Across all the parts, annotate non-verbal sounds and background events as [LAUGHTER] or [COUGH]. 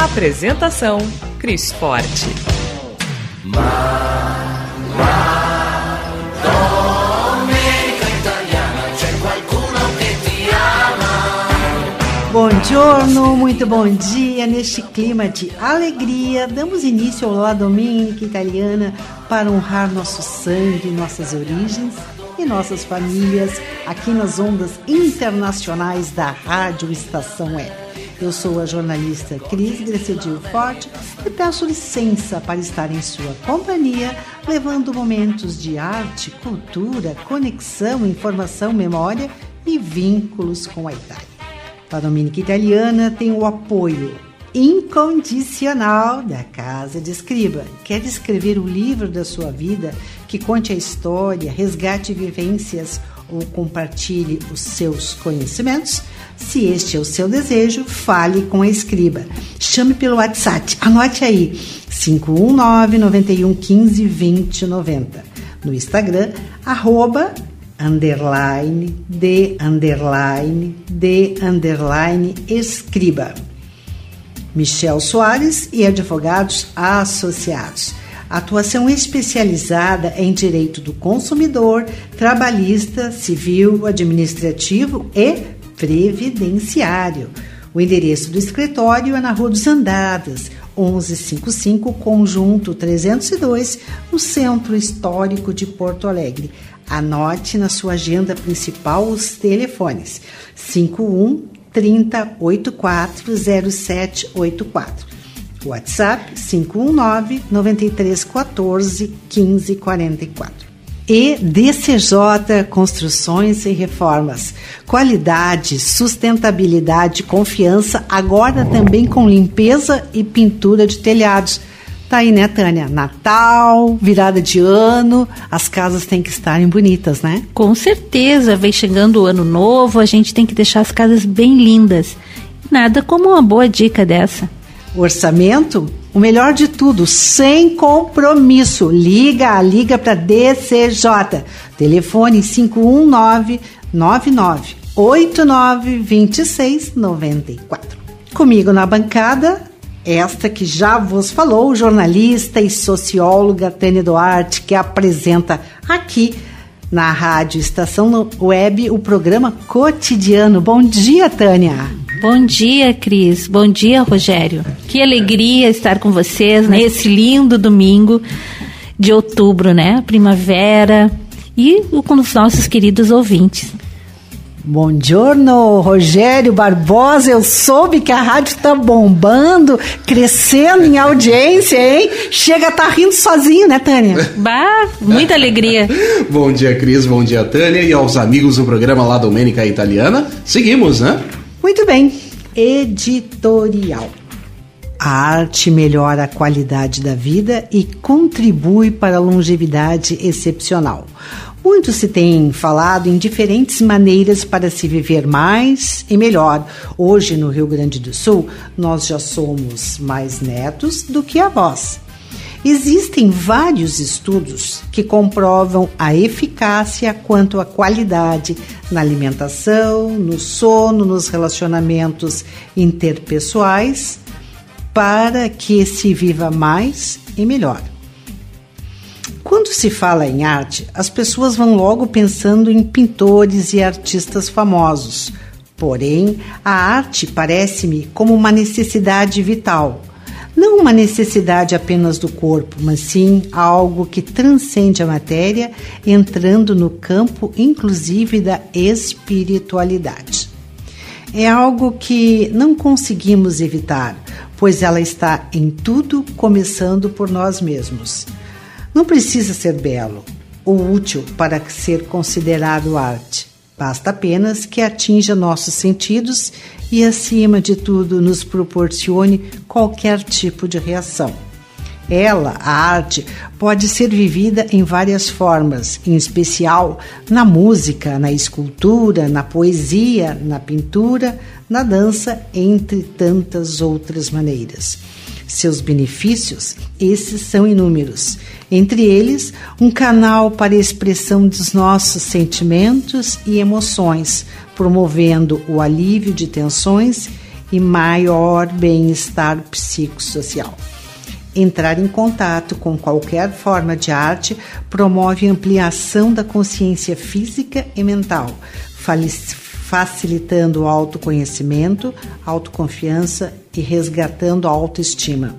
Apresentação: Cris Forte. Buongiorno, muito bom dia. Neste clima de alegria, damos início ao La Domenica Italiana para honrar nosso sangue, nossas origens e nossas famílias aqui nas ondas internacionais da Rádio Estação Web. Eu sou a jornalista Cris Grecedil Forte e peço licença para estar em sua companhia, levando momentos de arte, cultura, conexão, informação, memória e vínculos com a Itália. A Domínica Italiana tem o apoio incondicional da Casa de Escriba. Quer escrever o livro da sua vida que conte a história, resgate vivências ou compartilhe os seus conhecimentos? Se este é o seu desejo, fale com a escriba. Chame pelo WhatsApp. Anote aí: 519 91 15 20 90. No Instagram, arroba underline de underline de underline escriba. Michel Soares e advogados associados. Atuação especializada em direito do consumidor, trabalhista, civil, administrativo e previdenciário. O endereço do escritório é na Rua dos Andadas, 1155, Conjunto 302, no Centro Histórico de Porto Alegre. Anote na sua agenda principal os telefones: 51 30 84 0784. WhatsApp 519 93 14 15 44 e DCJ Construções e Reformas. Qualidade, sustentabilidade, confiança, agora também com limpeza e pintura de telhados. Tá aí, né, Tânia? Natal, virada de ano, as casas têm que estarem bonitas, né? Com certeza, vem chegando o ano novo, a gente tem que deixar as casas bem lindas. Nada como uma boa dica dessa. Orçamento o melhor de tudo, sem compromisso. Liga, liga para DCJ. Telefone 519 99 89 26 94. Comigo na bancada, esta que já vos falou, jornalista e socióloga Tânia Duarte, que apresenta aqui na Rádio Estação Web o programa Cotidiano. Bom dia, Tânia. Bom dia, Cris. Bom dia, Rogério. Que alegria estar com vocês nesse lindo domingo de outubro, né? Primavera e com os nossos queridos ouvintes. Bom giorno, Rogério Barbosa. Eu soube que a rádio está bombando, crescendo em audiência, hein? Chega a estar tá rindo sozinho, né, Tânia? Bah, muita alegria. [LAUGHS] Bom dia, Cris. Bom dia, Tânia. E aos amigos do programa La Domênica Italiana. Seguimos, né? Muito bem. Editorial. A arte melhora a qualidade da vida e contribui para a longevidade excepcional. Muito se tem falado em diferentes maneiras para se viver mais e melhor. Hoje, no Rio Grande do Sul, nós já somos mais netos do que avós. Existem vários estudos que comprovam a eficácia quanto à qualidade na alimentação, no sono, nos relacionamentos interpessoais, para que se viva mais e melhor. Quando se fala em arte, as pessoas vão logo pensando em pintores e artistas famosos. Porém, a arte parece-me como uma necessidade vital não uma necessidade apenas do corpo, mas sim algo que transcende a matéria, entrando no campo inclusive da espiritualidade. É algo que não conseguimos evitar, pois ela está em tudo, começando por nós mesmos. Não precisa ser belo ou útil para ser considerado arte. Basta apenas que atinja nossos sentidos e, acima de tudo, nos proporcione qualquer tipo de reação. Ela, a arte, pode ser vivida em várias formas, em especial na música, na escultura, na poesia, na pintura, na dança, entre tantas outras maneiras. Seus benefícios, esses são inúmeros. Entre eles, um canal para a expressão dos nossos sentimentos e emoções, promovendo o alívio de tensões e maior bem-estar psicossocial. Entrar em contato com qualquer forma de arte promove ampliação da consciência física e mental, facilitando o autoconhecimento, autoconfiança e resgatando a autoestima.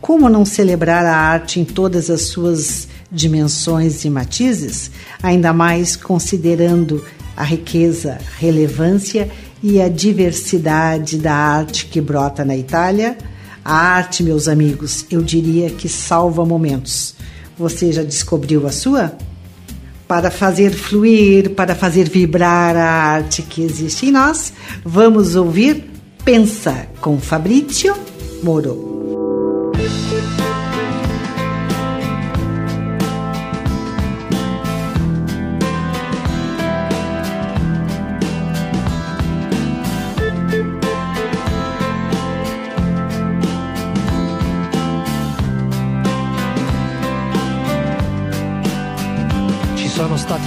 Como não celebrar a arte em todas as suas dimensões e matizes, ainda mais considerando a riqueza, relevância e a diversidade da arte que brota na Itália? A arte, meus amigos, eu diria que salva momentos. Você já descobriu a sua? Para fazer fluir, para fazer vibrar a arte que existe em nós, vamos ouvir Pensa com Fabrício Moro.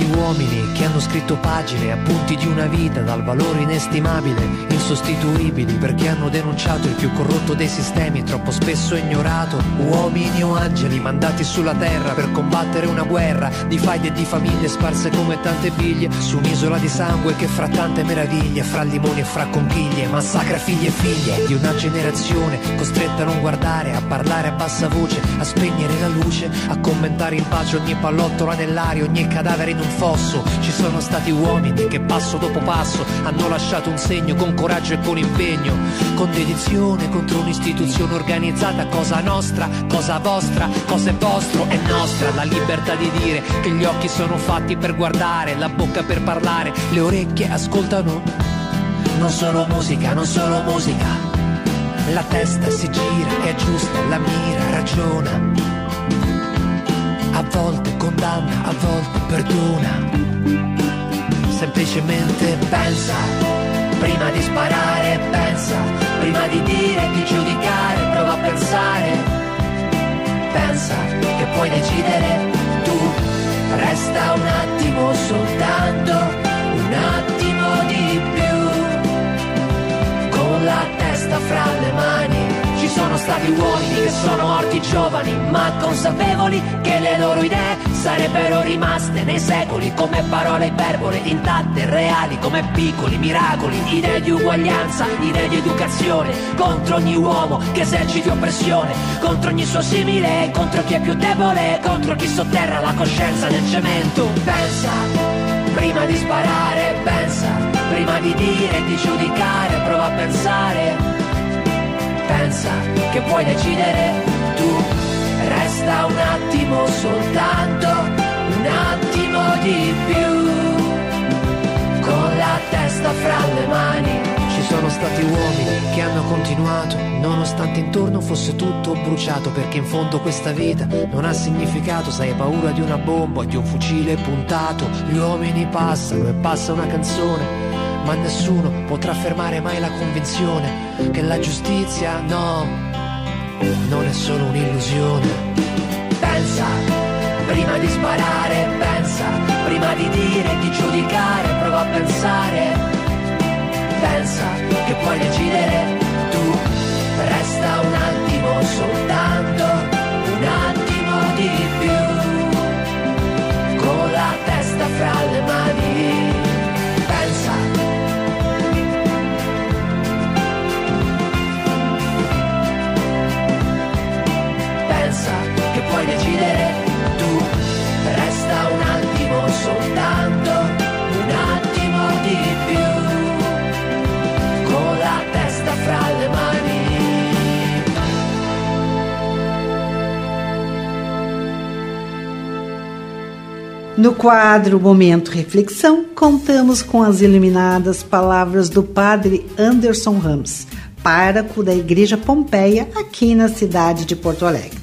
Uomini che hanno scritto pagine, appunti di una vita dal valore inestimabile, insostituibili perché hanno denunciato il più corrotto dei sistemi, troppo spesso ignorato. Uomini o angeli mandati sulla terra per combattere una guerra di faide e di famiglie sparse come tante biglie su un'isola di sangue che fra tante meraviglie, fra limoni e fra conchiglie, massacra figli e figlie di una generazione costretta a non guardare, a parlare a bassa voce, a spegnere la luce, a commentare in pace ogni pallottola nell'aria, ogni cadavere in un fosso. Ci sono stati uomini che passo dopo passo hanno lasciato un segno con coraggio e con impegno, con dedizione contro un'istituzione organizzata, cosa nostra, cosa vostra, cosa è vostro, è nostra la libertà di dire che gli occhi sono fatti per guardare, la bocca per parlare, le orecchie ascoltano. Non solo musica, non solo musica. La testa si gira, è giusta, la mira, ragiona a volte condanna, a volte perdona. Semplicemente pensa, prima di sparare, pensa, prima di dire, di giudicare, prova a pensare. Pensa che puoi decidere tu, resta un attimo soltanto, un attimo di più, con la testa fra le mani sono stati uomini che sono morti giovani, ma consapevoli che le loro idee sarebbero rimaste nei secoli come parole iperbole intatte, reali come piccoli miracoli, idee di uguaglianza, idee di educazione, contro ogni uomo che eserciti oppressione, contro ogni suo simile, contro chi è più debole, contro chi sotterra la coscienza nel cemento. Pensa, prima di sparare, pensa, prima di dire e di giudicare, prova a pensare pensa che puoi decidere tu. Resta un attimo soltanto, un attimo di più. Con la testa fra le mani. Ci sono stati uomini che hanno continuato, nonostante intorno fosse tutto bruciato, perché in fondo questa vita non ha significato, se hai paura di una bomba di un fucile puntato. Gli uomini passano e passa una canzone ma nessuno potrà fermare mai la convinzione che la giustizia no, non è solo un'illusione. Pensa, prima di sparare, pensa, prima di dire, di giudicare, prova a pensare. Pensa che puoi decidere tu, resta un attimo soltanto, No quadro Momento Reflexão, contamos com as iluminadas palavras do padre Anderson Ramos, pároco da Igreja Pompeia, aqui na cidade de Porto Alegre.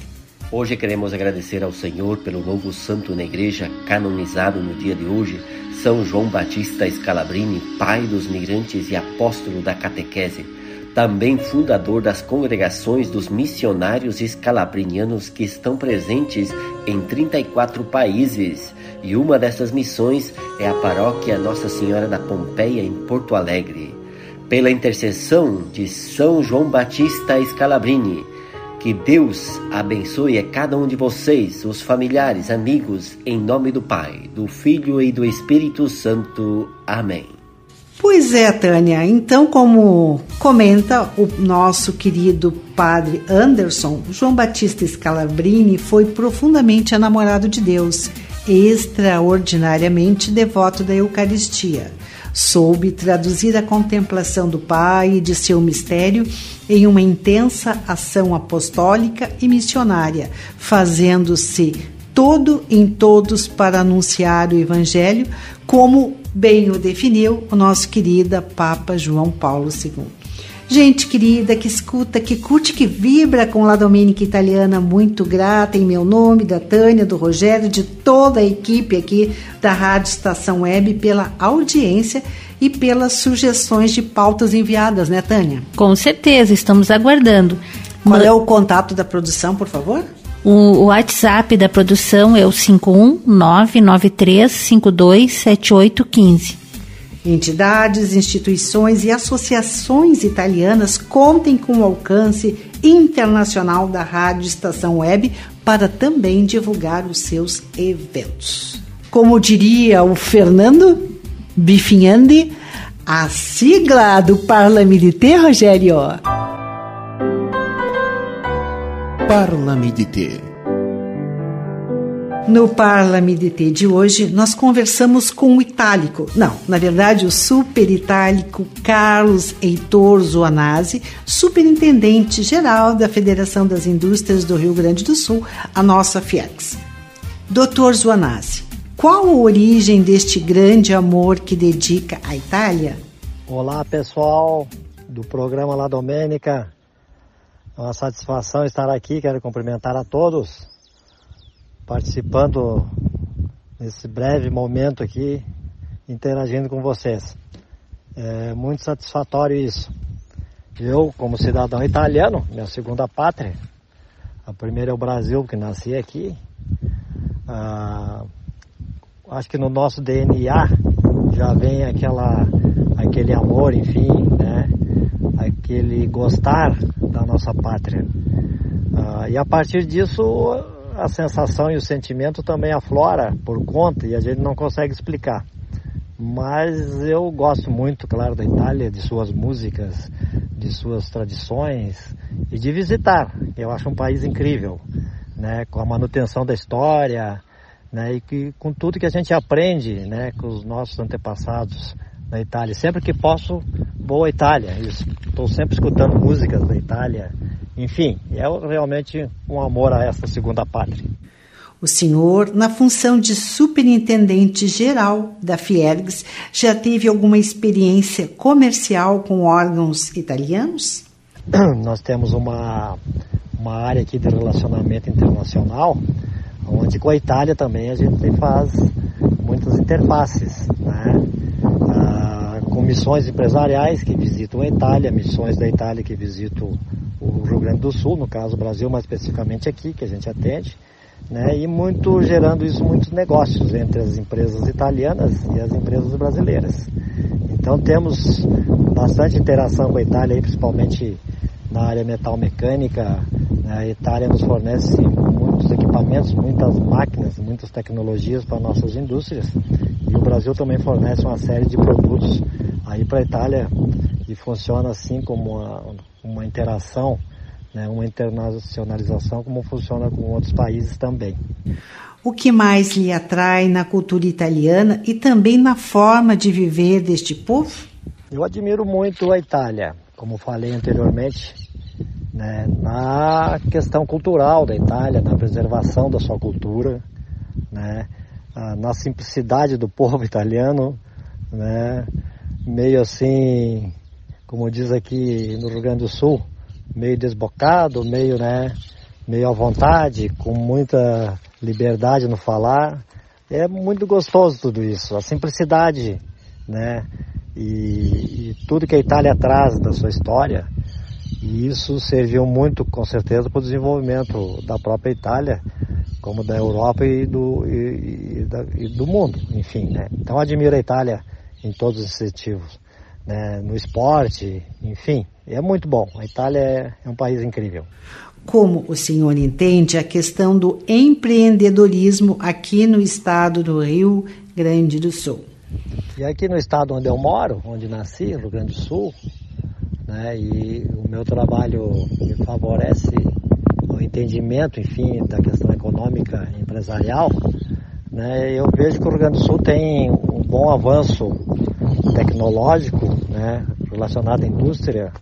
Hoje queremos agradecer ao Senhor pelo novo santo na igreja, canonizado no dia de hoje, São João Batista Scalabrini, pai dos migrantes e apóstolo da catequese, também fundador das congregações dos missionários escalabrinianos que estão presentes em 34 países, e uma dessas missões é a paróquia Nossa Senhora da Pompeia em Porto Alegre. Pela intercessão de São João Batista Scalabrini, que Deus abençoe a cada um de vocês, os familiares, amigos, em nome do Pai, do Filho e do Espírito Santo. Amém. Pois é, Tânia. Então, como comenta o nosso querido padre Anderson, João Batista Scalabrini foi profundamente enamorado de Deus, extraordinariamente devoto da Eucaristia. Soube traduzir a contemplação do Pai e de seu mistério em uma intensa ação apostólica e missionária, fazendo-se todo em todos para anunciar o Evangelho, como bem o definiu o nosso querida Papa João Paulo II. Gente querida que escuta, que curte, que vibra com La Domenica Italiana, muito grata em meu nome, da Tânia, do Rogério, de toda a equipe aqui da Rádio Estação Web pela audiência e pelas sugestões de pautas enviadas, né, Tânia? Com certeza, estamos aguardando. Qual é o contato da produção, por favor? O WhatsApp da produção é o 51993527815. Entidades, instituições e associações italianas contem com o alcance internacional da Rádio Estação Web para também divulgar os seus eventos. Como diria o Fernando Bifinhandi, a sigla do Parlamenté, Rogério. Parlamenté. No Parlamenté de hoje, nós conversamos com o itálico, não, na verdade o super itálico Carlos Heitor Zoanazzi, superintendente geral da Federação das Indústrias do Rio Grande do Sul, a nossa FIEX. Doutor Zoanazzi, qual a origem deste grande amor que dedica à Itália? Olá pessoal do programa La Domênica, é uma satisfação estar aqui, quero cumprimentar a todos participando nesse breve momento aqui, interagindo com vocês. É muito satisfatório isso. Eu, como cidadão italiano, minha segunda pátria, a primeira é o Brasil, que nasci aqui. Ah, acho que no nosso DNA já vem aquela, aquele amor, enfim, né? aquele gostar da nossa pátria. Ah, e a partir disso a sensação e o sentimento também aflora por conta e a gente não consegue explicar. Mas eu gosto muito, claro, da Itália, de suas músicas, de suas tradições e de visitar. Eu acho um país incrível, né, com a manutenção da história, né, e que, com tudo que a gente aprende, né, com os nossos antepassados na Itália. Sempre que posso, à Itália. Estou sempre escutando músicas da Itália enfim, é realmente um amor a essa segunda pátria. O senhor, na função de superintendente geral da Fiergs, já teve alguma experiência comercial com órgãos italianos? [CLEARS THROAT] Nós temos uma, uma área aqui de relacionamento internacional, onde com a Itália também a gente faz muitas interfaces, né? Ah, com missões empresariais que visitam a Itália, missões da Itália que visitam o Rio Grande do Sul, no caso o Brasil mais especificamente aqui, que a gente atende, né, e muito gerando isso muitos negócios entre as empresas italianas e as empresas brasileiras. Então temos bastante interação com a Itália, principalmente na área metal mecânica. Né, a Itália nos fornece muitos equipamentos, muitas máquinas, muitas tecnologias para nossas indústrias. E o Brasil também fornece uma série de produtos aí para a Itália e funciona assim como uma, uma interação, né, uma internacionalização, como funciona com outros países também. O que mais lhe atrai na cultura italiana e também na forma de viver deste povo? Eu admiro muito a Itália, como falei anteriormente, né, na questão cultural da Itália, na preservação da sua cultura, né, na simplicidade do [LAUGHS] povo italiano, né? meio assim, como diz aqui no Rio Grande do Sul, meio desbocado, meio, né, meio à vontade, com muita liberdade no falar. É muito gostoso tudo isso, a simplicidade, né? E, e tudo que a Itália traz da sua história, e isso serviu muito, com certeza, para o desenvolvimento da própria Itália, como da Europa e do, e, e, e do mundo, enfim, né? Então admiro a Itália em todos os sentidos, né? no esporte, enfim, é muito bom. A Itália é, é um país incrível. Como o senhor entende a questão do empreendedorismo aqui no estado do Rio Grande do Sul? E aqui no estado onde eu moro, onde nasci, Rio Grande do Sul, né, e o meu trabalho me favorece o entendimento, enfim, da questão econômica e empresarial, né, eu vejo que o Rio Grande do Sul tem um bom avanço tecnológico né, relacionado à indústria,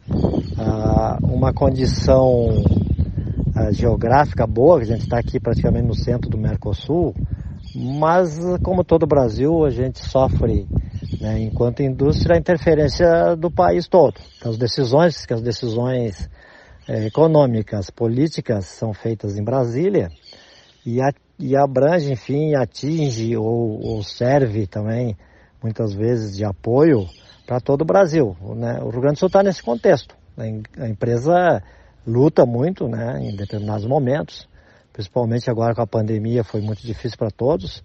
uma condição geográfica boa, que a gente está aqui praticamente no centro do Mercosul, mas como todo o Brasil, a gente sofre, né, enquanto indústria, a interferência do país todo. Então, as decisões, que as decisões é, econômicas, políticas são feitas em Brasília e, a, e abrange, enfim, atinge ou, ou serve também muitas vezes de apoio para todo o Brasil. Né? O Rio Grande do Sul está nesse contexto. A empresa luta muito né, em determinados momentos, principalmente agora com a pandemia foi muito difícil para todos,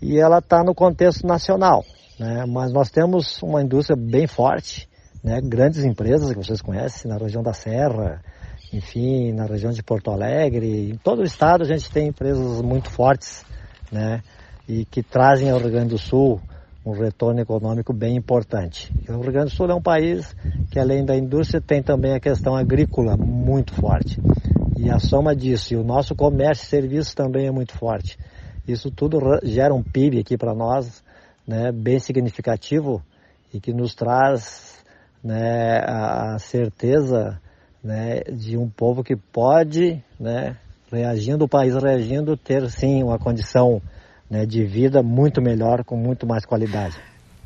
e ela está no contexto nacional. Né? Mas nós temos uma indústria bem forte, né? grandes empresas que vocês conhecem na região da Serra, enfim, na região de Porto Alegre, em todo o estado a gente tem empresas muito fortes, né? E que trazem ao Rio Grande do Sul um retorno econômico bem importante. O Rio Grande do Sul é um país que, além da indústria, tem também a questão agrícola muito forte. E a soma disso, e o nosso comércio e serviços também é muito forte. Isso tudo gera um PIB aqui para nós, né, bem significativo e que nos traz né, a certeza né, de um povo que pode, né, reagindo, o país reagindo, ter sim uma condição né, de vida muito melhor, com muito mais qualidade.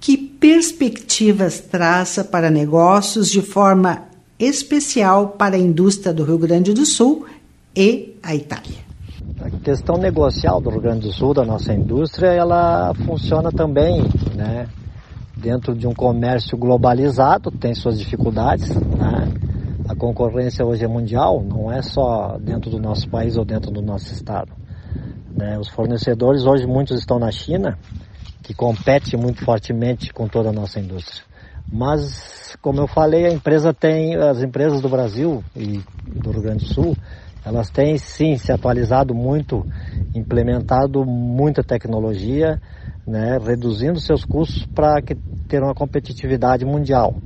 Que perspectivas traça para negócios de forma especial para a indústria do Rio Grande do Sul e a Itália? A questão negocial do Rio Grande do Sul, da nossa indústria, ela funciona também, né? Dentro de um comércio globalizado, tem suas dificuldades, né? A concorrência hoje é mundial, não é só dentro do nosso país ou dentro do nosso estado. Né? Os fornecedores hoje muitos estão na China, que compete muito fortemente com toda a nossa indústria. Mas, como eu falei, a empresa tem, as empresas do Brasil e do Rio Grande do Sul, elas têm sim se atualizado muito, implementado muita tecnologia, né, reduzindo seus custos para ter uma competitividade mundial.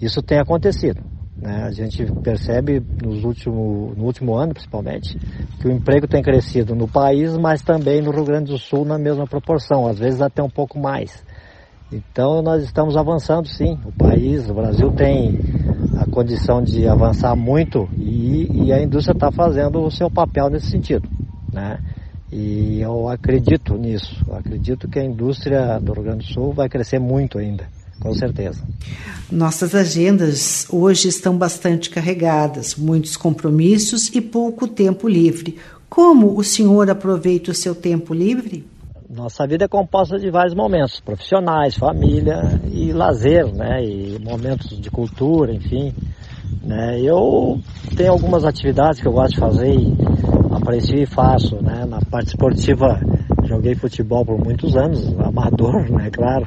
Isso tem acontecido. Né? A gente percebe nos último, no último ano, principalmente, que o emprego tem crescido no país, mas também no Rio Grande do Sul na mesma proporção, às vezes até um pouco mais. Então nós estamos avançando sim. O país, o Brasil tem a condição de avançar muito e, e a indústria está fazendo o seu papel nesse sentido. Né? E eu acredito nisso. Eu acredito que a indústria do Rio Grande do Sul vai crescer muito ainda com certeza. Nossas agendas hoje estão bastante carregadas, muitos compromissos e pouco tempo livre. Como o senhor aproveita o seu tempo livre? Nossa vida é composta de vários momentos, profissionais, família e lazer, né? E momentos de cultura, enfim. Né? Eu tenho algumas atividades que eu gosto de fazer e aprecio e faço, né? Na parte esportiva, joguei futebol por muitos anos, amador, [LAUGHS] né? Claro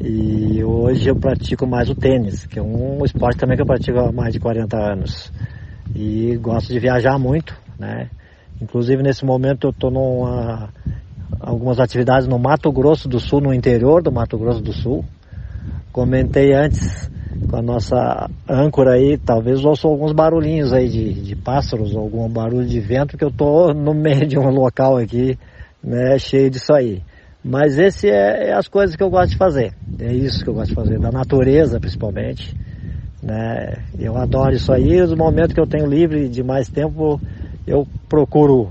e hoje eu pratico mais o tênis, que é um esporte também que eu pratico há mais de 40 anos. E gosto de viajar muito, né? Inclusive nesse momento eu estou numa algumas atividades no Mato Grosso do Sul, no interior do Mato Grosso do Sul. Comentei antes com a nossa âncora aí, talvez ouçam alguns barulhinhos aí de, de pássaros, algum barulho de vento, que eu estou no meio de um local aqui, né, cheio disso aí. Mas esse é, é, as coisas que eu gosto de fazer. É isso que eu gosto de fazer, da natureza principalmente. Né? Eu adoro isso aí. Os momentos que eu tenho livre de mais tempo, eu procuro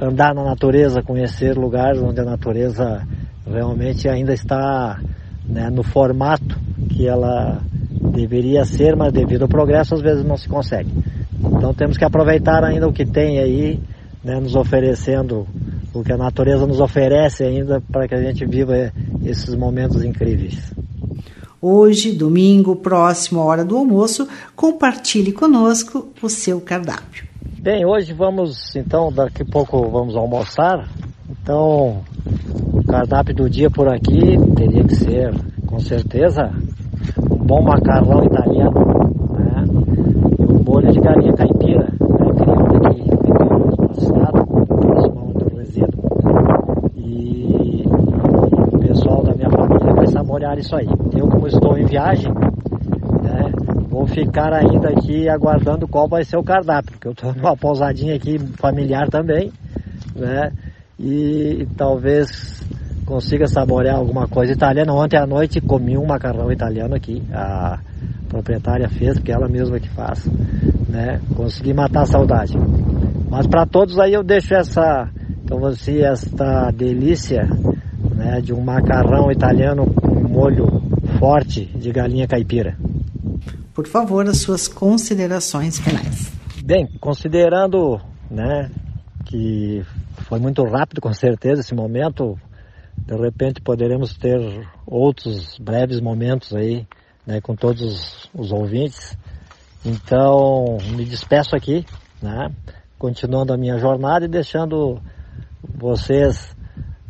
andar na natureza, conhecer lugares onde a natureza realmente ainda está né, no formato que ela deveria ser, mas devido ao progresso às vezes não se consegue. Então temos que aproveitar ainda o que tem aí, né, nos oferecendo o que a natureza nos oferece ainda para que a gente viva esses momentos incríveis. Hoje, domingo, próximo à hora do almoço, compartilhe conosco o seu cardápio. Bem, hoje vamos, então, daqui a pouco vamos almoçar. Então, o cardápio do dia por aqui teria que ser, com certeza, um bom macarrão italiano, né? E um molho de galinha caipira, né? criado aqui no estado, próximo ao resíduo. E o pessoal da minha família isso aí. Eu, como estou em viagem, né? Vou ficar ainda aqui aguardando qual vai ser o cardápio, porque eu estou numa pousadinha aqui familiar também, né? E talvez consiga saborear alguma coisa italiana. Ontem à noite comi um macarrão italiano aqui, a proprietária fez, porque ela mesma que faz, né? Consegui matar a saudade. Mas para todos aí eu deixo essa, então você esta delícia, né, de um macarrão italiano com molho forte de galinha caipira por favor, as suas considerações finais. Bem, considerando né, que foi muito rápido, com certeza, esse momento, de repente poderemos ter outros breves momentos aí né, com todos os ouvintes. Então, me despeço aqui, né, continuando a minha jornada e deixando vocês,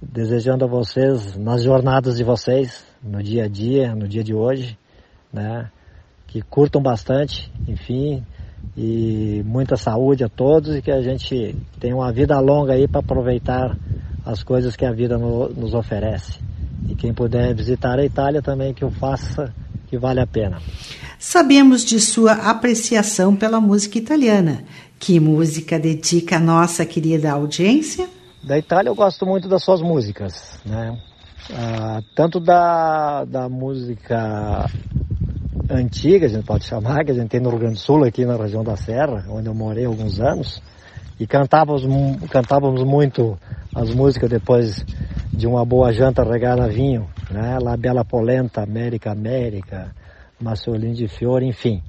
desejando a vocês nas jornadas de vocês, no dia a dia, no dia de hoje, né, que curtam bastante, enfim, e muita saúde a todos e que a gente tenha uma vida longa aí para aproveitar as coisas que a vida no, nos oferece. E quem puder visitar a Itália também que o faça, que vale a pena. Sabemos de sua apreciação pela música italiana. Que música dedica a nossa querida audiência? Da Itália eu gosto muito das suas músicas, né? Ah, tanto da, da música antiga, a gente pode chamar, que a gente tem no Rio Grande do Sul, aqui na região da Serra, onde eu morei alguns anos, e cantávamos, cantávamos muito as músicas depois de uma boa janta regada a vinho, né? La Bella Polenta, América América, Massolini de Fiore, enfim.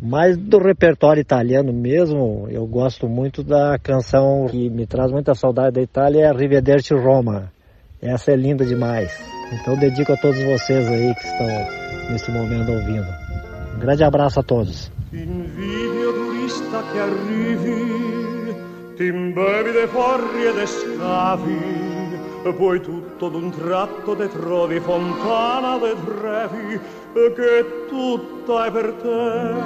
Mas do repertório italiano mesmo, eu gosto muito da canção que me traz muita saudade da Itália, é Arrivederci Roma. Essa é linda demais. Então dedico a todos vocês aí que estão nesse momento ouvindo. Um grande abraço a todos. Poi tutto d'un tratto te trovi fontana de trevi, che tutta è per te.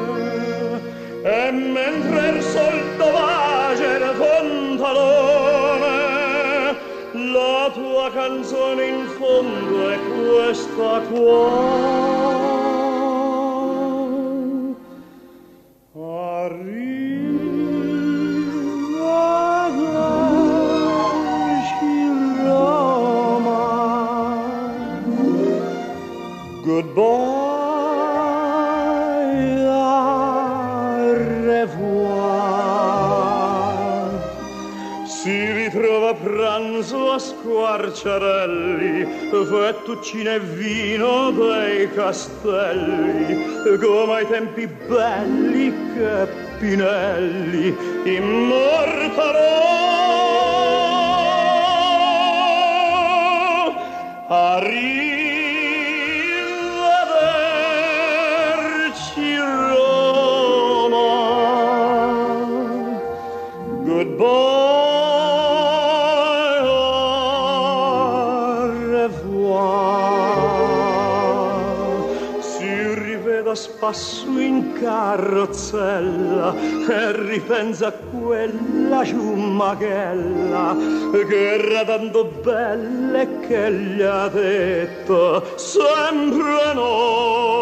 E mentre il sol dovage il la tua canzone in fondo è questa qua. Squarciarelli, fettuccine e vino dei castelli, come ai tempi belli che Pinelli immortalò. Arriva passo in carrozzella e ripensa a quella ciummachella che era tanto bella e che gli ha detto sempre no.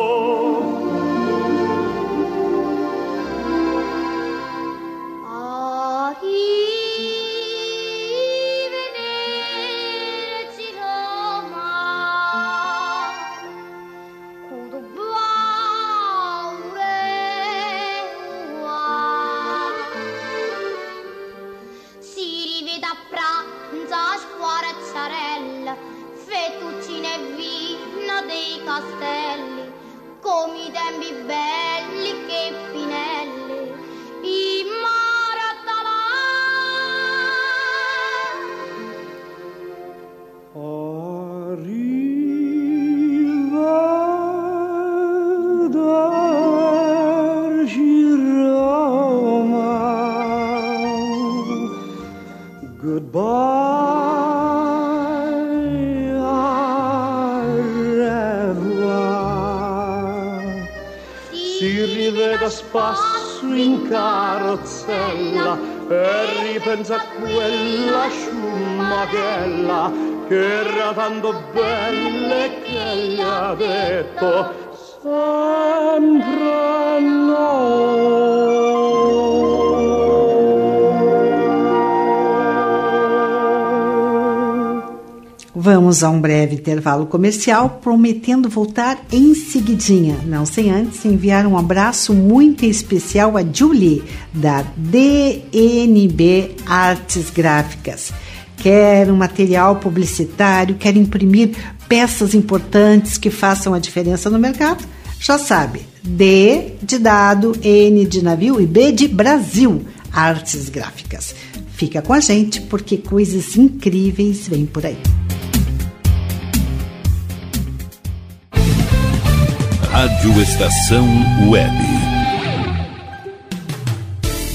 Goodbye. Si rivede spasso in carrozzella e ripensa a quella sciumachella che era tanto bella e che gli ha detto sempre no. Vamos a um breve intervalo comercial, prometendo voltar em seguidinha. Não sem antes enviar um abraço muito especial a Julie, da DNB Artes Gráficas. Quer um material publicitário, quer imprimir peças importantes que façam a diferença no mercado? Já sabe, D de dado, N de navio e B de Brasil, Artes Gráficas. Fica com a gente porque coisas incríveis vêm por aí. Rádio Estação Web.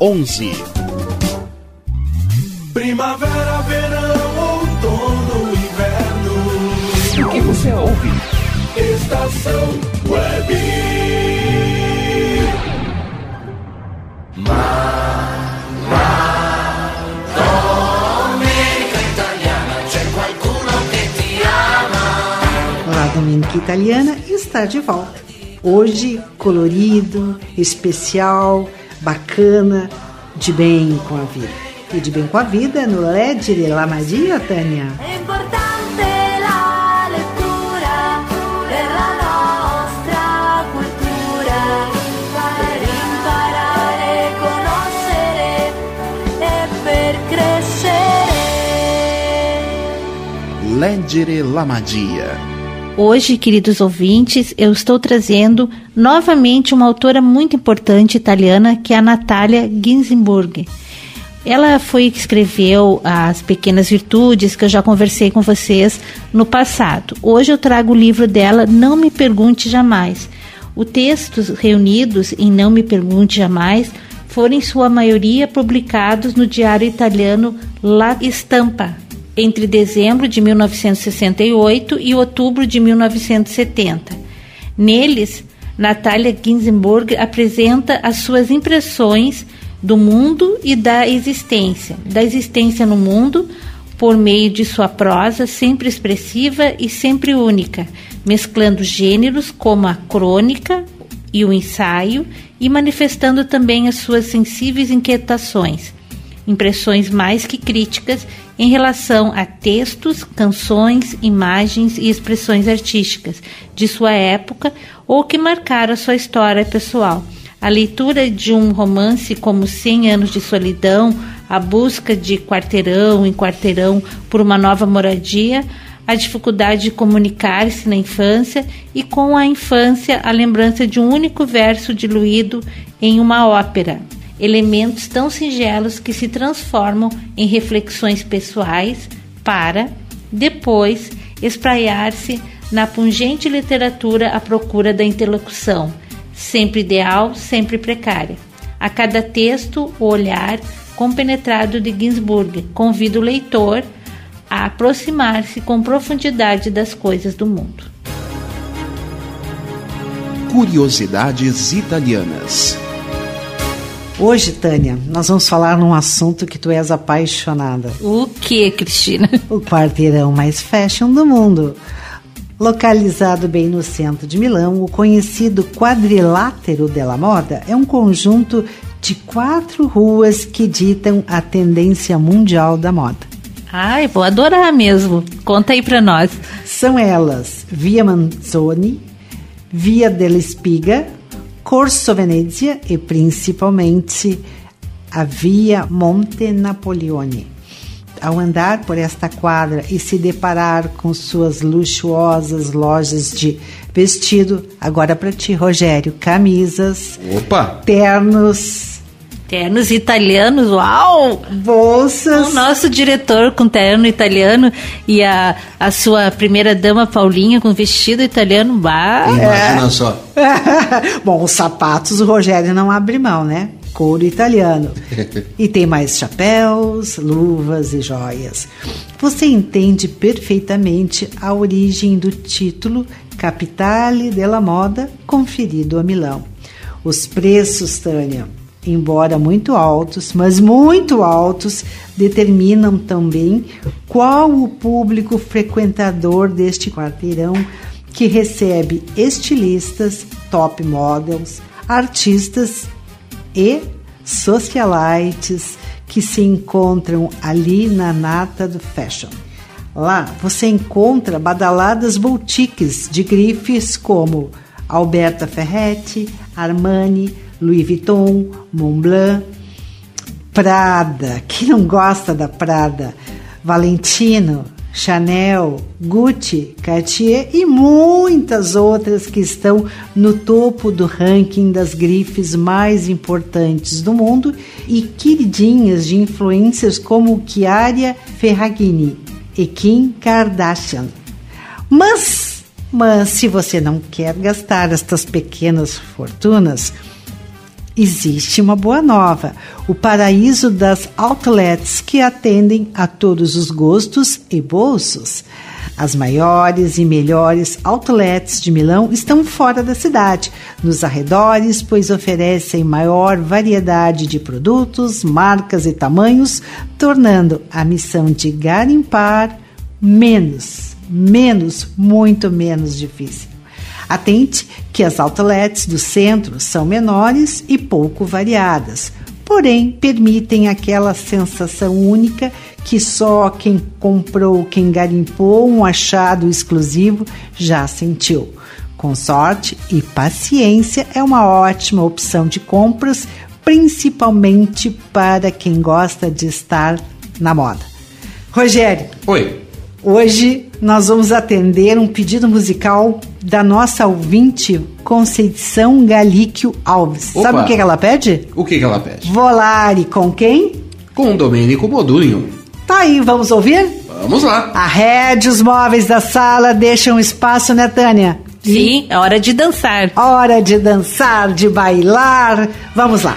onze. Primavera, verão, outono, inverno. O que você ouve? Estação Web. Ma, ma, domenica italiana, c'è qualcuno che ti ama. Olá, Domenica Italiana está de volta. Hoje colorido, especial, bacana, de bem com a vida. E de bem com a vida no LED La Magia, Tânia. É e. Leggere la magia. Hoje, queridos ouvintes, eu estou trazendo novamente uma autora muito importante italiana, que é a Natália Ginsburg. Ela foi que escreveu As Pequenas Virtudes, que eu já conversei com vocês no passado. Hoje eu trago o livro dela, Não Me Pergunte Jamais. Os textos reunidos em Não Me Pergunte Jamais foram em sua maioria publicados no diário italiano La Stampa, entre dezembro de 1968 e outubro de 1970. Neles, Natália Ginsburg apresenta as suas impressões do mundo e da existência, da existência no mundo, por meio de sua prosa sempre expressiva e sempre única, mesclando gêneros como a crônica e o ensaio e manifestando também as suas sensíveis inquietações, impressões mais que críticas em relação a textos, canções, imagens e expressões artísticas de sua época ou que marcaram sua história pessoal. A leitura de um romance como Cem Anos de Solidão, a busca de quarteirão em quarteirão por uma nova moradia, a dificuldade de comunicar-se na infância e com a infância a lembrança de um único verso diluído em uma ópera. Elementos tão singelos que se transformam em reflexões pessoais para, depois, espraiar-se na pungente literatura à procura da interlocução, sempre ideal, sempre precária. A cada texto, o olhar compenetrado de Ginsburg convida o leitor a aproximar-se com profundidade das coisas do mundo. Curiosidades italianas. Hoje, Tânia, nós vamos falar num assunto que tu és apaixonada. O que, Cristina? O quarteirão mais fashion do mundo. Localizado bem no centro de Milão, o conhecido Quadrilátero della Moda é um conjunto de quatro ruas que ditam a tendência mundial da moda. Ai, vou adorar mesmo. Conta aí pra nós. São elas Via Manzoni, Via della Spiga, Corso Venezia e principalmente a Via Monte Napoleone. Ao andar por esta quadra e se deparar com suas luxuosas lojas de vestido, agora para ti, Rogério, camisas, Opa! ternos, Ternos italianos, uau! bolsas. O nosso diretor com terno italiano e a, a sua primeira dama Paulinha com vestido italiano, bah! Imagina só. [LAUGHS] Bom, os sapatos o Rogério não abre mão, né? Couro italiano. [LAUGHS] E tem mais chapéus, luvas e joias. Você entende perfeitamente a origem do título Capitale della Moda conferido a Milão. Os preços, Tânia, embora muito altos, mas muito altos, determinam também qual o público frequentador deste quarteirão que recebe estilistas, top models, artistas e socialites que se encontram ali na nata do fashion. Lá você encontra badaladas boutiques de grifes como Alberta Ferretti, Armani, Louis Vuitton, Montblanc, Prada, quem não gosta da Prada, Valentino, Chanel, Gucci, Cartier e muitas outras que estão no topo do ranking das grifes mais importantes do mundo e queridinhas de influencers como Chiara Ferragini e Kim Kardashian. Mas, mas se você não quer gastar estas pequenas fortunas, existe uma boa nova: o paraíso das outlets que atendem a todos os gostos e bolsos. As maiores e melhores outlets de Milão estão fora da cidade, nos arredores, pois oferecem maior variedade de produtos, marcas e tamanhos, tornando a missão de garimpar menos, menos, muito menos difícil. Atente que as outlets do centro são menores e pouco variadas, porém permitem aquela sensação única que só quem comprou, quem garimpou um achado exclusivo já sentiu. Com sorte e paciência, é uma ótima opção de compras, principalmente para quem gosta de estar na moda. Rogério. Oi. Hoje nós vamos atender um pedido musical da nossa ouvinte Conceição Galíquio Alves. Opa. Sabe o que ela pede? O que, que ela pede? Volare com quem? Com Domênico Modunho. Tá aí, vamos ouvir? Vamos lá. A rede, os móveis da sala deixam espaço, né, Tânia? Sim, é hora de dançar. Hora de dançar, de bailar. Vamos lá.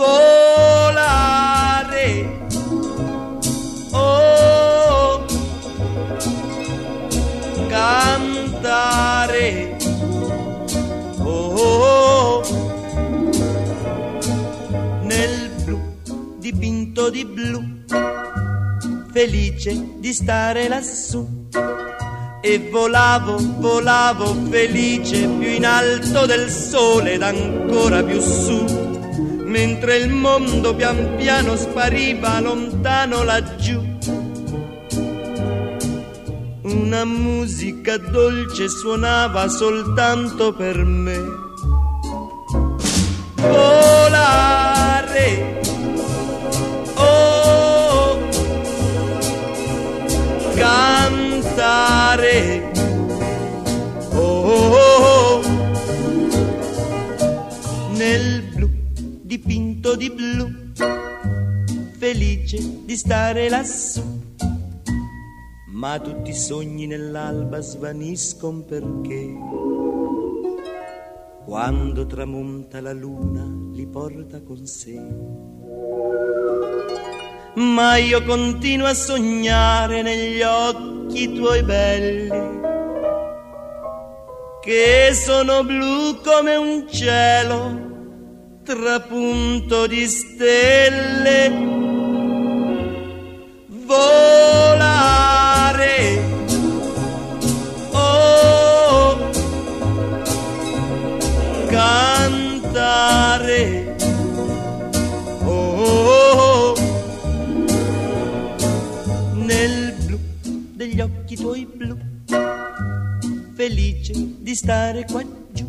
Volare. Oh, cantare. Oh, nel blu dipinto di blu felice di stare lassù. E volavo, volavo felice più in alto del sole ed ancora più su, mentre il mondo pian piano spariva lontano laggiù. Una musica dolce suonava soltanto per me. Volare. Oh, cantare. Oh, oh, oh, dipinto di blu, felice di stare lassù. Ma tutti i sogni nell'alba svaniscono perché quando tramonta la luna li porta con sé ma io continuo a sognare negli occhi tuoi belli, che sono blu come un cielo trapunto di stelle. Volare. Oh, cantare. Oh, nel blu degli occhi tuoi blu, felice di stare qua giù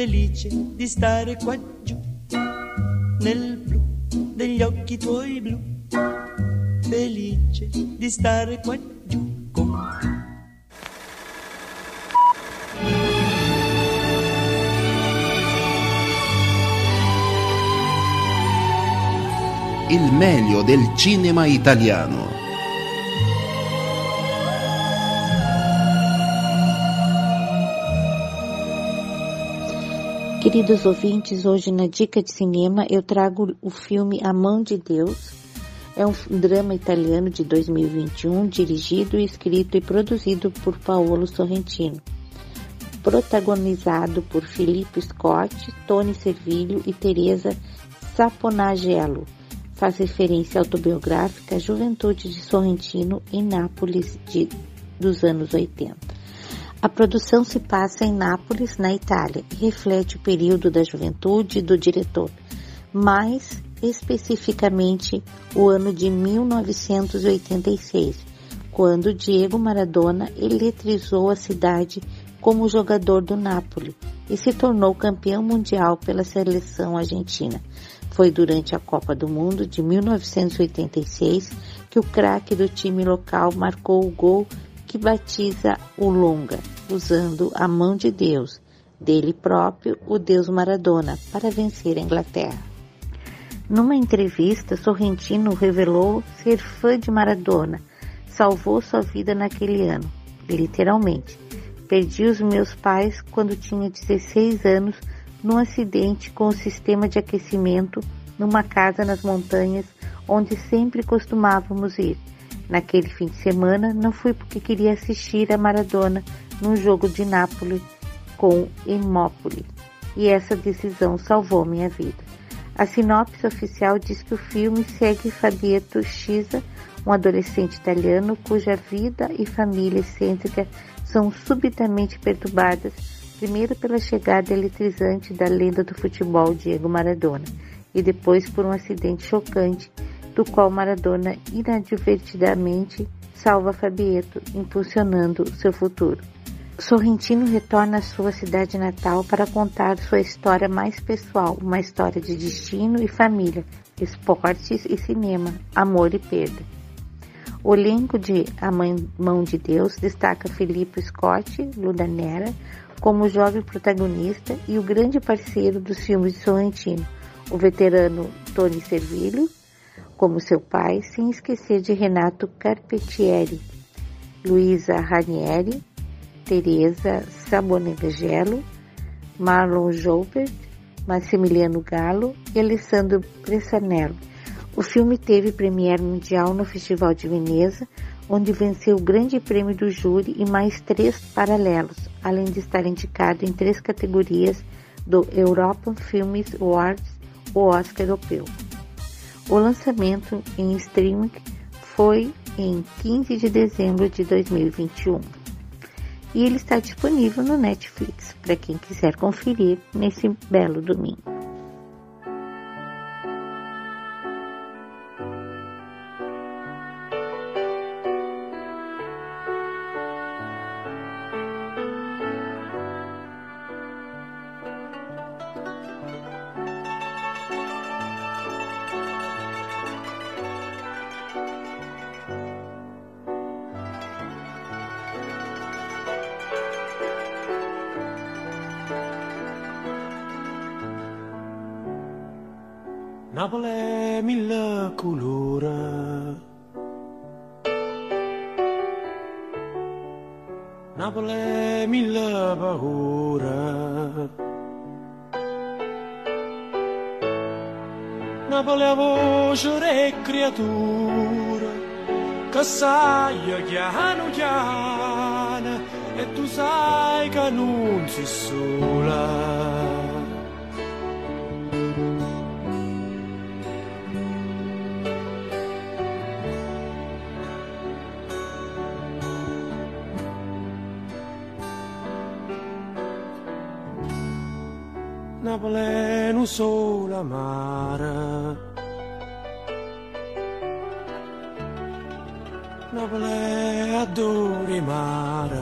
Felice di stare qua giù, nel blu degli occhi tuoi blu, felice di stare qua giù con te. Il meglio del cinema italiano. Queridos ouvintes, hoje na Dica de Cinema eu trago o filme A Mão de Deus. É um drama italiano de 2021, dirigido, escrito e produzido por Paolo Sorrentino. Protagonizado por Filippo Scott, Tony Servilho e Teresa Saponagello. Faz referência autobiográfica à juventude de Sorrentino em Nápoles de, dos anos 80. A produção se passa em Nápoles, na Itália, e reflete o período da juventude do diretor, mais especificamente o ano de 1986, quando Diego Maradona eletrizou a cidade como jogador do Napoli e se tornou campeão mundial pela seleção argentina. Foi durante a Copa do Mundo de 1986 que o craque do time local marcou o gol que batiza o Longa, usando a mão de Deus, dele próprio, o Deus Maradona, para vencer a Inglaterra. Numa entrevista, Sorrentino revelou ser fã de Maradona, salvou sua vida naquele ano, literalmente. Perdi os meus pais quando tinha 16 anos num acidente com o sistema de aquecimento numa casa nas montanhas onde sempre costumávamos ir. Naquele fim de semana, não fui porque queria assistir a Maradona num jogo de Nápoles com Imópoli, e essa decisão salvou minha vida. A sinopse oficial diz que o filme segue Fabietto Schisa, um adolescente italiano cuja vida e família excêntrica são subitamente perturbadas, primeiro pela chegada eletrizante da lenda do futebol Diego Maradona, e depois por um acidente chocante, do qual Maradona inadvertidamente salva Fabietto, impulsionando seu futuro. Sorrentino retorna à sua cidade natal para contar sua história mais pessoal, uma história de destino e família, esportes e cinema, amor e perda. O elenco de A Mão de Deus destaca Felipe Scott, Ludanera, como jovem protagonista e o grande parceiro dos filmes de Sorrentino, o veterano Tony Servilho, como seu pai, sem esquecer de Renato Carpetieri, Luisa Ranieri, Teresa Sabonegello, Marlon Joubert, Massimiliano Galo e Alessandro Bressanello. O filme teve premiere mundial no Festival de Veneza, onde venceu o Grande Prêmio do Júri e mais três paralelos, além de estar indicado em três categorias do European Films Awards, o Oscar Europeu. O lançamento em streaming foi em 15 de dezembro de 2021 e ele está disponível no Netflix para quem quiser conferir nesse belo domingo. Napoli non solo amare Napoli adori mare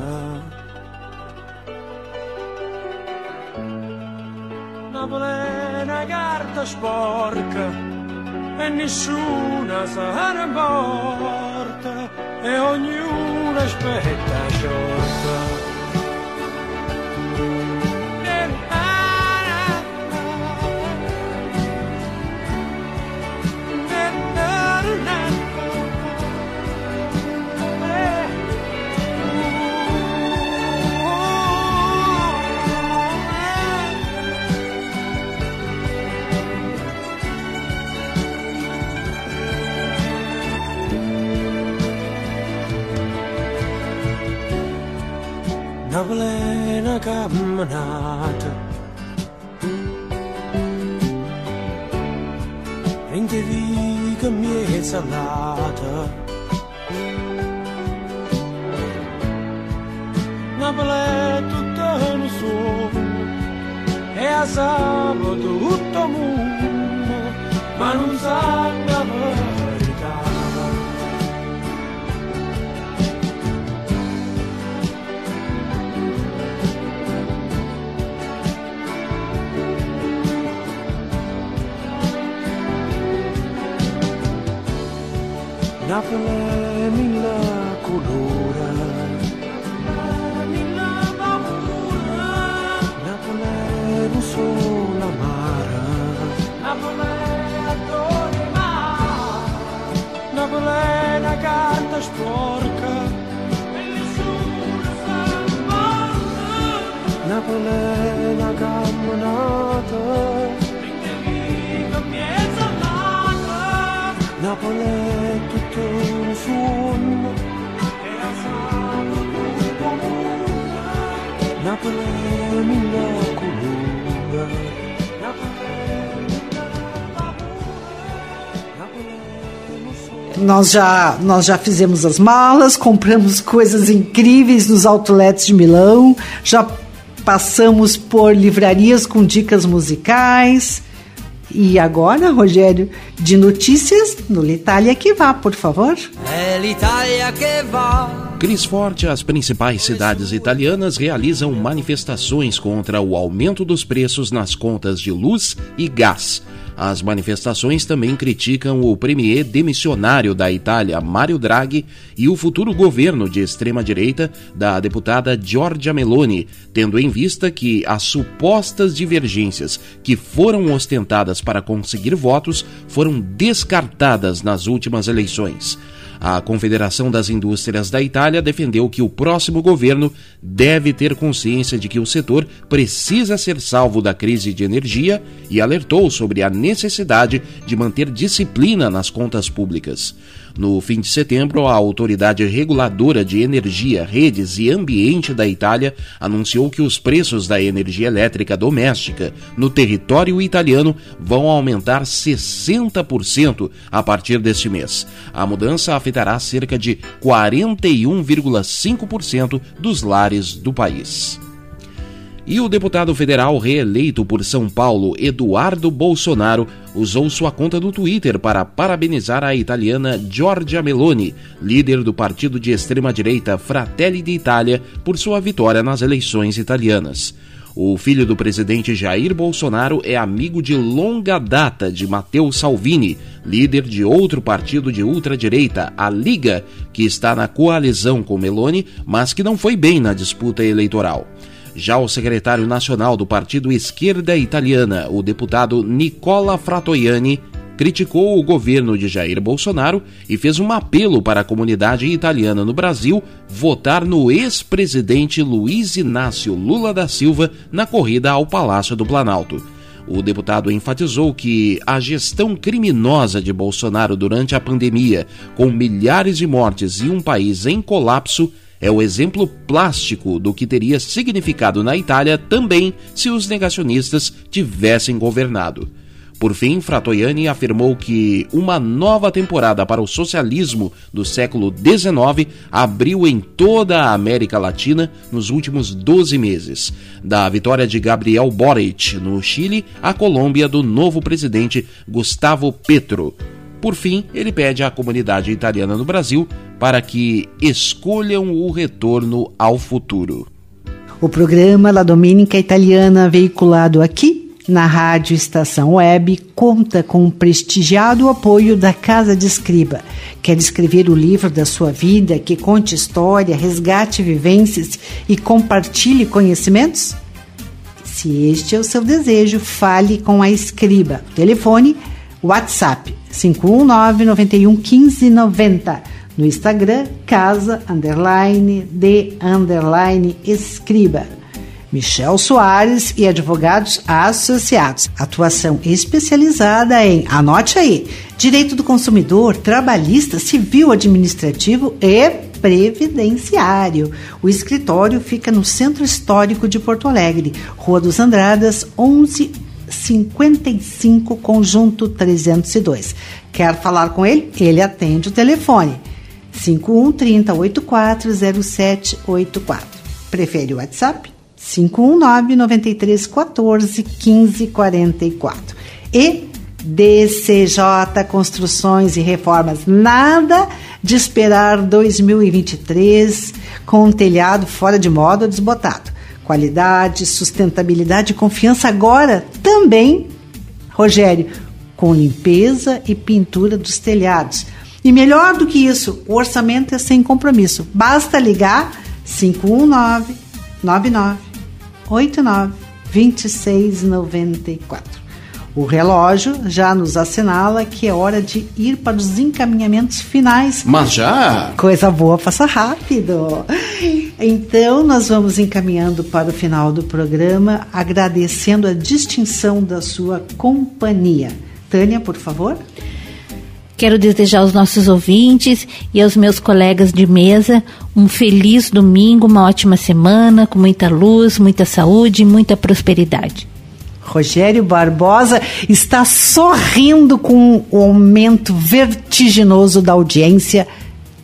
Napoli è una carta sporca e nessuna se ne importa e ognuno aspetta sciorta una plena camminata. Mentre viga mi è salata. Napoli è tutto lo suo e a sabato tutto mondo ma non sa la Napoli è mille colore Napoli è un Napoli è adore mare Napoli è una carta sporca E nessuno sa è una camminata Napoli è tutto suono a sabato comune Napoli minha coluna Nós já, nós já fizemos as malas, compramos coisas incríveis nos outlets de Milão, já passamos por livrarias com dicas musicais. E agora, Rogério, de notícias no L'Italia que vá, por favor. É l'Italia que va. Cris Forte, as principais cidades italianas realizam manifestações contra o aumento dos preços nas contas de luz e gás. As manifestações também criticam o premier demissionário da Itália, Mario Draghi, e o futuro governo de extrema-direita da deputada Giorgia Meloni, tendo em vista que as supostas divergências que foram ostentadas para conseguir votos foram descartadas nas últimas eleições. A Confederação das Indústrias da Itália defendeu que o próximo governo deve ter consciência de que o setor precisa ser salvo da crise de energia e alertou sobre a necessidade de manter disciplina nas contas públicas. No fim de setembro, a Autoridade Reguladora de Energia, Redes e Ambiente da Itália anunciou que os preços da energia elétrica doméstica no território italiano vão aumentar 60% a partir deste mês. A mudança afetará cerca de 41,5% dos lares do país. E o deputado federal reeleito por São Paulo, Eduardo Bolsonaro, usou sua conta do Twitter para parabenizar a italiana Giorgia Meloni, líder do partido de extrema-direita Fratelli d'Italia, por sua vitória nas eleições italianas. O filho do presidente Jair Bolsonaro é amigo de longa data de Matteo Salvini, líder de outro partido de ultradireita, a Liga, que está na coalizão com Meloni, mas que não foi bem na disputa eleitoral. Já o secretário nacional do Partido Esquerda Italiana, o deputado Nicola Fratoiani, criticou o governo de Jair Bolsonaro e fez um apelo para a comunidade italiana no Brasil votar no ex-presidente Luiz Inácio Lula da Silva na corrida ao Palácio do Planalto. O deputado enfatizou que a gestão criminosa de Bolsonaro durante a pandemia, com milhares de mortes e um país em colapso, é o exemplo plástico do que teria significado na Itália também se os negacionistas tivessem governado. Por fim, Fratoiani afirmou que uma nova temporada para o socialismo do século XIX abriu em toda a América Latina nos últimos 12 meses. Da vitória de Gabriel Boric no Chile à Colômbia do novo presidente Gustavo Petro. Por fim, ele pede à comunidade italiana no Brasil para que escolham o retorno ao futuro. O programa La Domenica Italiana, veiculado aqui na Rádio Estação Web, conta com o prestigiado apoio da Casa de Escriba. Quer escrever o livro da sua vida que conte história, resgate vivências e compartilhe conhecimentos? Se este é o seu desejo, fale com a Escriba. Telefone WhatsApp 519 91 15 90. No Instagram, casa, underline, de, underline, escriba. Michel Soares e advogados associados. Atuação especializada em, anote aí, direito do consumidor, trabalhista, civil, administrativo e previdenciário. O escritório fica no Centro Histórico de Porto Alegre, Rua dos Andradas, 11 55 conjunto 302. Quer falar com ele? Ele atende o telefone 51 30 84 0784. Prefere o WhatsApp? 519 93 14 15 44. E DCJ Construções e Reformas. Nada de esperar 2023 com um telhado fora de moda ou desbotado. Qualidade, sustentabilidade e confiança agora também, Rogério, com limpeza e pintura dos telhados. E melhor do que isso, o orçamento é sem compromisso. Basta ligar 519 99 89 2694. O relógio já nos assinala que é hora de ir para os encaminhamentos finais. Mas já? Coisa boa, passa rápido. Então, nós vamos encaminhando para o final do programa, agradecendo a distinção da sua companhia. Tânia, por favor. Quero desejar aos nossos ouvintes e aos meus colegas de mesa um feliz domingo, uma ótima semana, com muita luz, muita saúde e muita prosperidade. Rogério Barbosa está sorrindo com o aumento vertiginoso da audiência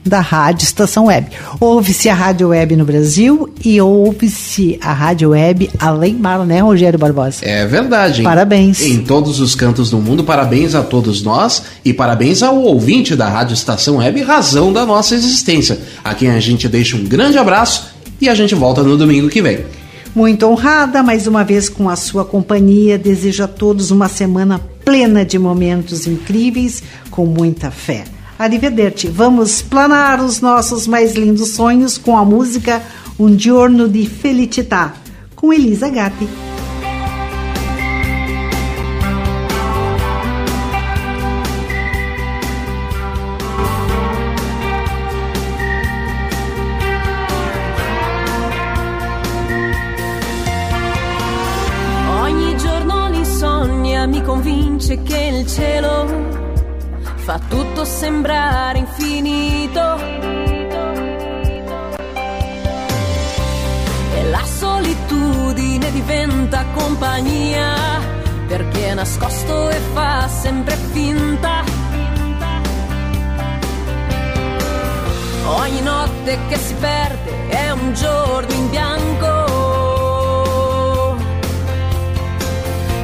da Rádio Estação Web. Ouve-se a Rádio Web no Brasil e ouve-se a Rádio Web além mar, né, Rogério Barbosa? É verdade. Hein? Parabéns. Em todos os cantos do mundo, parabéns a todos nós e parabéns ao ouvinte da Rádio Estação Web, razão da nossa existência, a quem a gente deixa um grande abraço e a gente volta no domingo que vem. Muito honrada mais uma vez com a sua companhia. Desejo a todos uma semana plena de momentos incríveis, com muita fé. Arrivederci. Vamos planar os nossos mais lindos sonhos com a música Um Giorno di Felicità, com Elisa Gatti. Tutto sembrare infinito. E la solitudine diventa compagnia perché è nascosto e fa sempre finta. Ogni notte che si perde è un giorno in bianco.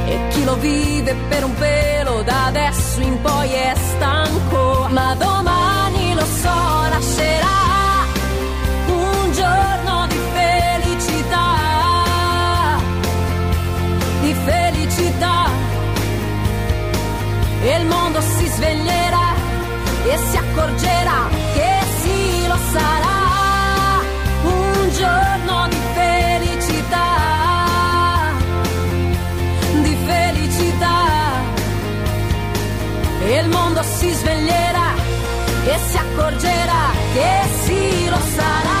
E chi lo vive per un pelo da adesso in poi è stanco. Ma domani lo so, nascerà un giorno di felicità. Di felicità. E il mondo si sveglierà e si accorgerà che sì lo sarà. Un giorno accorgerà che sì lo sarà.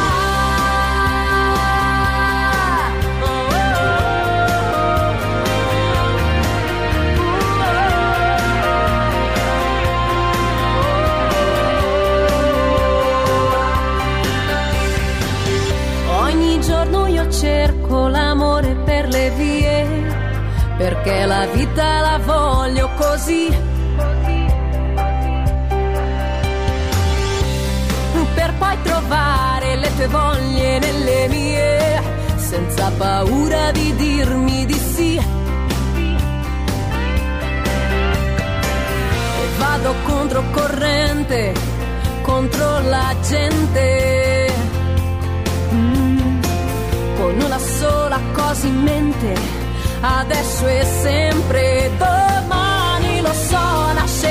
Cerco l'amore per le vie perché la vita la voglio così. Tue voglie nelle mie, senza paura di dirmi di sì. E vado controcorrente, contro la gente. Mm, con una sola cosa in mente adesso e sempre domani lo so nascerà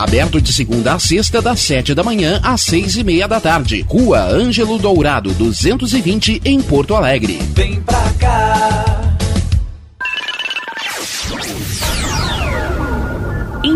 Aberto de segunda a sexta, das 7 da manhã às 6 e meia da tarde. Rua Ângelo Dourado, 220, em Porto Alegre. Vem pra cá.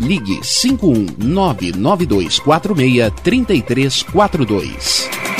ligue 51992463342.